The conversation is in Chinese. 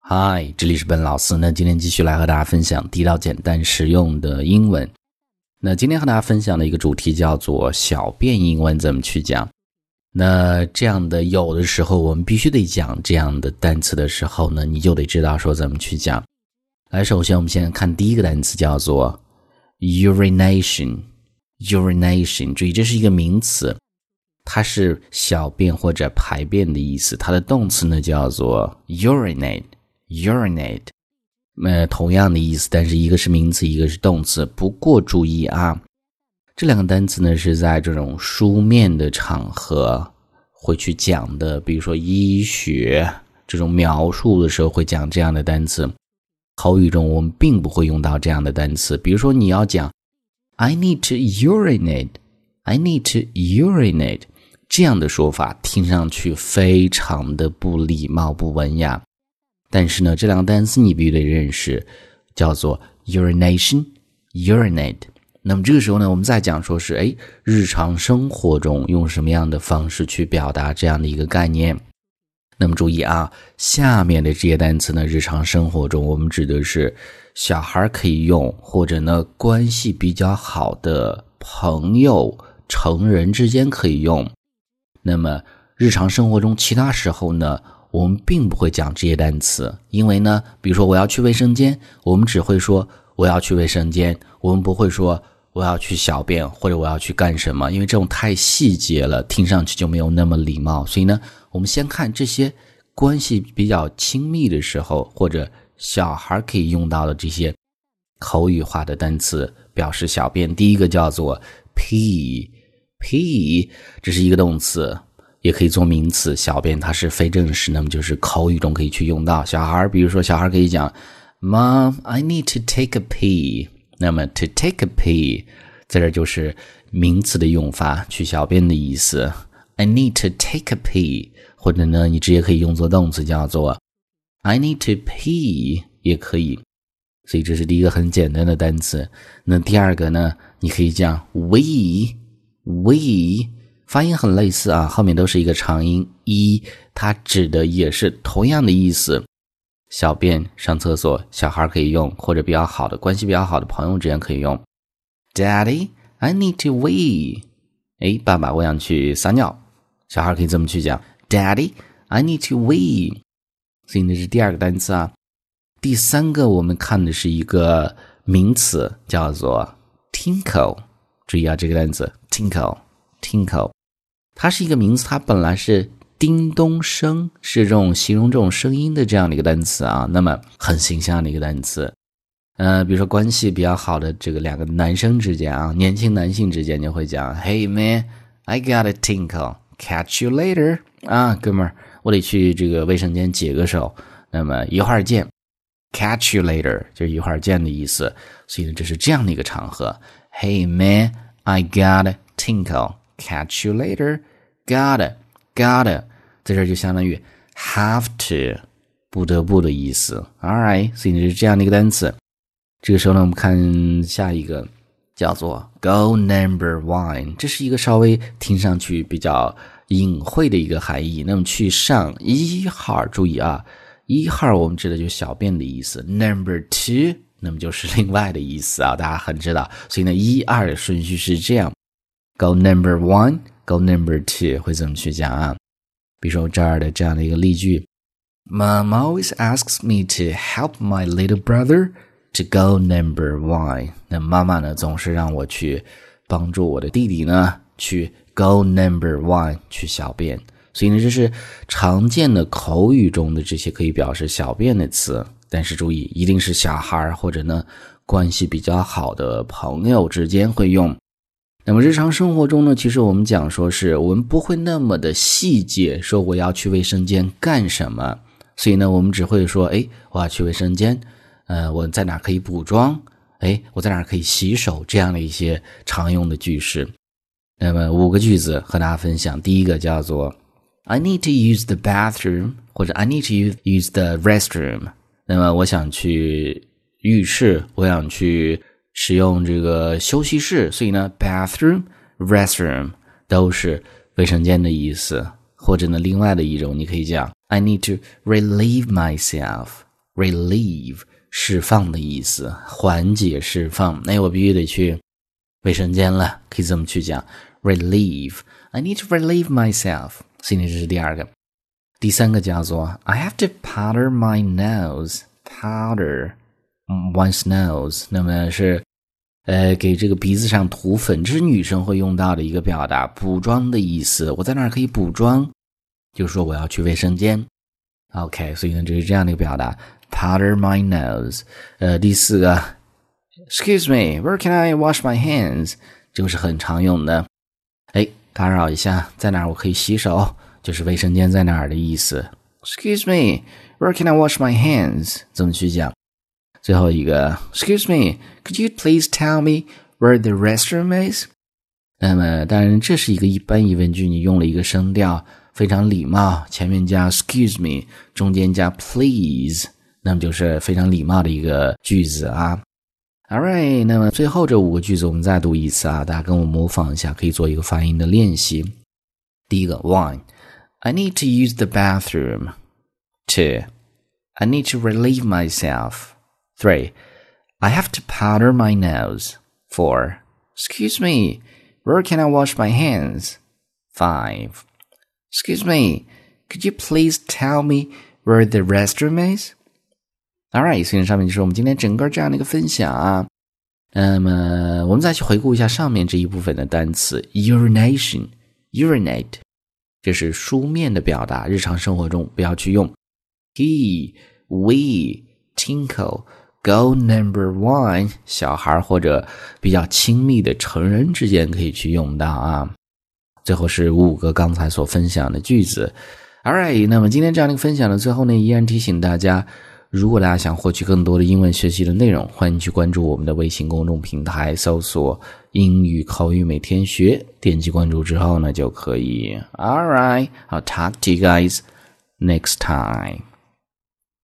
嗨，这里是本老师。那今天继续来和大家分享地道、简单、实用的英文。那今天和大家分享的一个主题叫做小便英文怎么去讲。那这样的有的时候我们必须得讲这样的单词的时候呢，你就得知道说怎么去讲。来，首先我们先看第一个单词叫做 urination。urination，注意这是一个名词，它是小便或者排便的意思。它的动词呢叫做 urinate。urinate，呃，同样的意思，但是一个是名词，一个是动词。不过注意啊，这两个单词呢是在这种书面的场合会去讲的，比如说医学这种描述的时候会讲这样的单词。口语中我们并不会用到这样的单词。比如说你要讲 "I need to urinate", "I need to urinate" 这样的说法，听上去非常的不礼貌、不文雅。但是呢，这两个单词你必须得认识，叫做 urination，urinate。那么这个时候呢，我们再讲说是，哎，日常生活中用什么样的方式去表达这样的一个概念？那么注意啊，下面的这些单词呢，日常生活中我们指的是小孩可以用，或者呢关系比较好的朋友、成人之间可以用。那么日常生活中其他时候呢？我们并不会讲这些单词，因为呢，比如说我要去卫生间，我们只会说我要去卫生间，我们不会说我要去小便或者我要去干什么，因为这种太细节了，听上去就没有那么礼貌。所以呢，我们先看这些关系比较亲密的时候，或者小孩可以用到的这些口语化的单词表示小便。第一个叫做 pee，pee，这是一个动词。也可以做名词，小便它是非正式，那么就是口语中可以去用到。小孩比如说小孩可以讲，Mom, I need to take a pee。那么 to take a pee，在这就是名词的用法，去小便的意思。I need to take a pee，或者呢，你直接可以用作动词，叫做 I need to pee，也可以。所以这是第一个很简单的单词。那第二个呢，你可以讲 we，we。发音很类似啊，后面都是一个长音一，它指的也是同样的意思。小便、上厕所，小孩可以用，或者比较好的关系比较好的朋友之间可以用。Daddy, I need to wee。哎，爸爸，我想去撒尿。小孩可以这么去讲：Daddy, I need to wee。所以那是第二个单词啊。第三个我们看的是一个名词，叫做 tinkle。注意啊，这个单词 tinkle，tinkle。它是一个名词，它本来是叮咚声，是这种形容这种声音的这样的一个单词啊。那么很形象的一个单词，呃，比如说关系比较好的这个两个男生之间啊，年轻男性之间就会讲：“Hey man, I got a tinkle, catch you later。”啊，哥们儿，我得去这个卫生间解个手，那么一会儿见，catch you later 就一会儿见的意思。所以呢，这是这样的一个场合：“Hey man, I got a tinkle。” Catch you later. Gotta, gotta，在这就相当于 have to，不得不的意思。All right，所以是这样的一个单词。这个时候呢，我们看下一个，叫做 Go number one。这是一个稍微听上去比较隐晦的一个含义。那么去上一号，注意啊，一号我们指的就是小便的意思。Number two，那么就是另外的意思啊，大家很知道。所以呢，一二的顺序是这样。Go number one, go number two 会怎么去讲啊？比如说这儿的这样的一个例句：Mom always asks me to help my little brother to go number one。那妈妈呢，总是让我去帮助我的弟弟呢，去 go number one 去小便。所以呢，这是常见的口语中的这些可以表示小便的词。但是注意，一定是小孩或者呢关系比较好的朋友之间会用。那么日常生活中呢，其实我们讲说是我们不会那么的细节，说我要去卫生间干什么，所以呢，我们只会说，哎，我要去卫生间，呃，我在哪可以补妆，哎，我在哪可以洗手，这样的一些常用的句式。那么五个句子和大家分享，第一个叫做 I need to use the bathroom，或者 I need to use use the restroom。那么我想去浴室，我想去。使用这个休息室，所以呢，bathroom、restroom 都是卫生间的意思。或者呢，另外的一种，你可以讲，I need to relieve myself。 relieve 释放的意思，缓解释放。哎，我必须得去卫生间了，可以这么去讲，relieve。I need to relieve myself。所以这是第二个。第三个叫做 I have to powder my nose。powder one's nose，那么是 呃给这个鼻子上涂粉，这是女生会用到的一个表达，补妆的意思。我在哪儿可以补妆？就是说我要去卫生间。OK，所以呢，就是这样的一个表达，powder my nose。呃，第四个，Excuse me，where can I wash my hands？这个是很常用的。哎，打扰一下，在哪儿我可以洗手？就是卫生间在哪儿的意思。Excuse me，where can I wash my hands？怎么去讲？最后一个，Excuse me，could you please tell me where the restroom is？那么，当然这是一个一般疑问句，你用了一个声调。非常礼貌，前面加 excuse me，中间加 please，那么就是非常礼貌的一个句子啊。All right，那么最后这五个句子我们再读一次啊，大家跟我模仿一下，可以做一个发音的练习。第一个，One，I need to use the bathroom. Two, I need to relieve myself. Three, I have to powder my nose. Four, excuse me, where can I wash my hands? Five. Excuse me, could you please tell me where the restroom is? Alright，所以上面就是我们今天整个这样的一个分享啊。那么我们再去回顾一下上面这一部分的单词：urination、urinate，这是书面的表达，日常生活中不要去用。He、we、tinkle、 Go number one，小孩或者比较亲密的成人之间可以去用到啊。最后是五个刚才所分享的句子。All right，那么今天这样的一个分享的最后呢，依然提醒大家，如果大家想获取更多的英文学习的内容，欢迎去关注我们的微信公众平台，搜索“英语口语每天学”，点击关注之后呢，就可以。All right，I'll talk to you guys next time.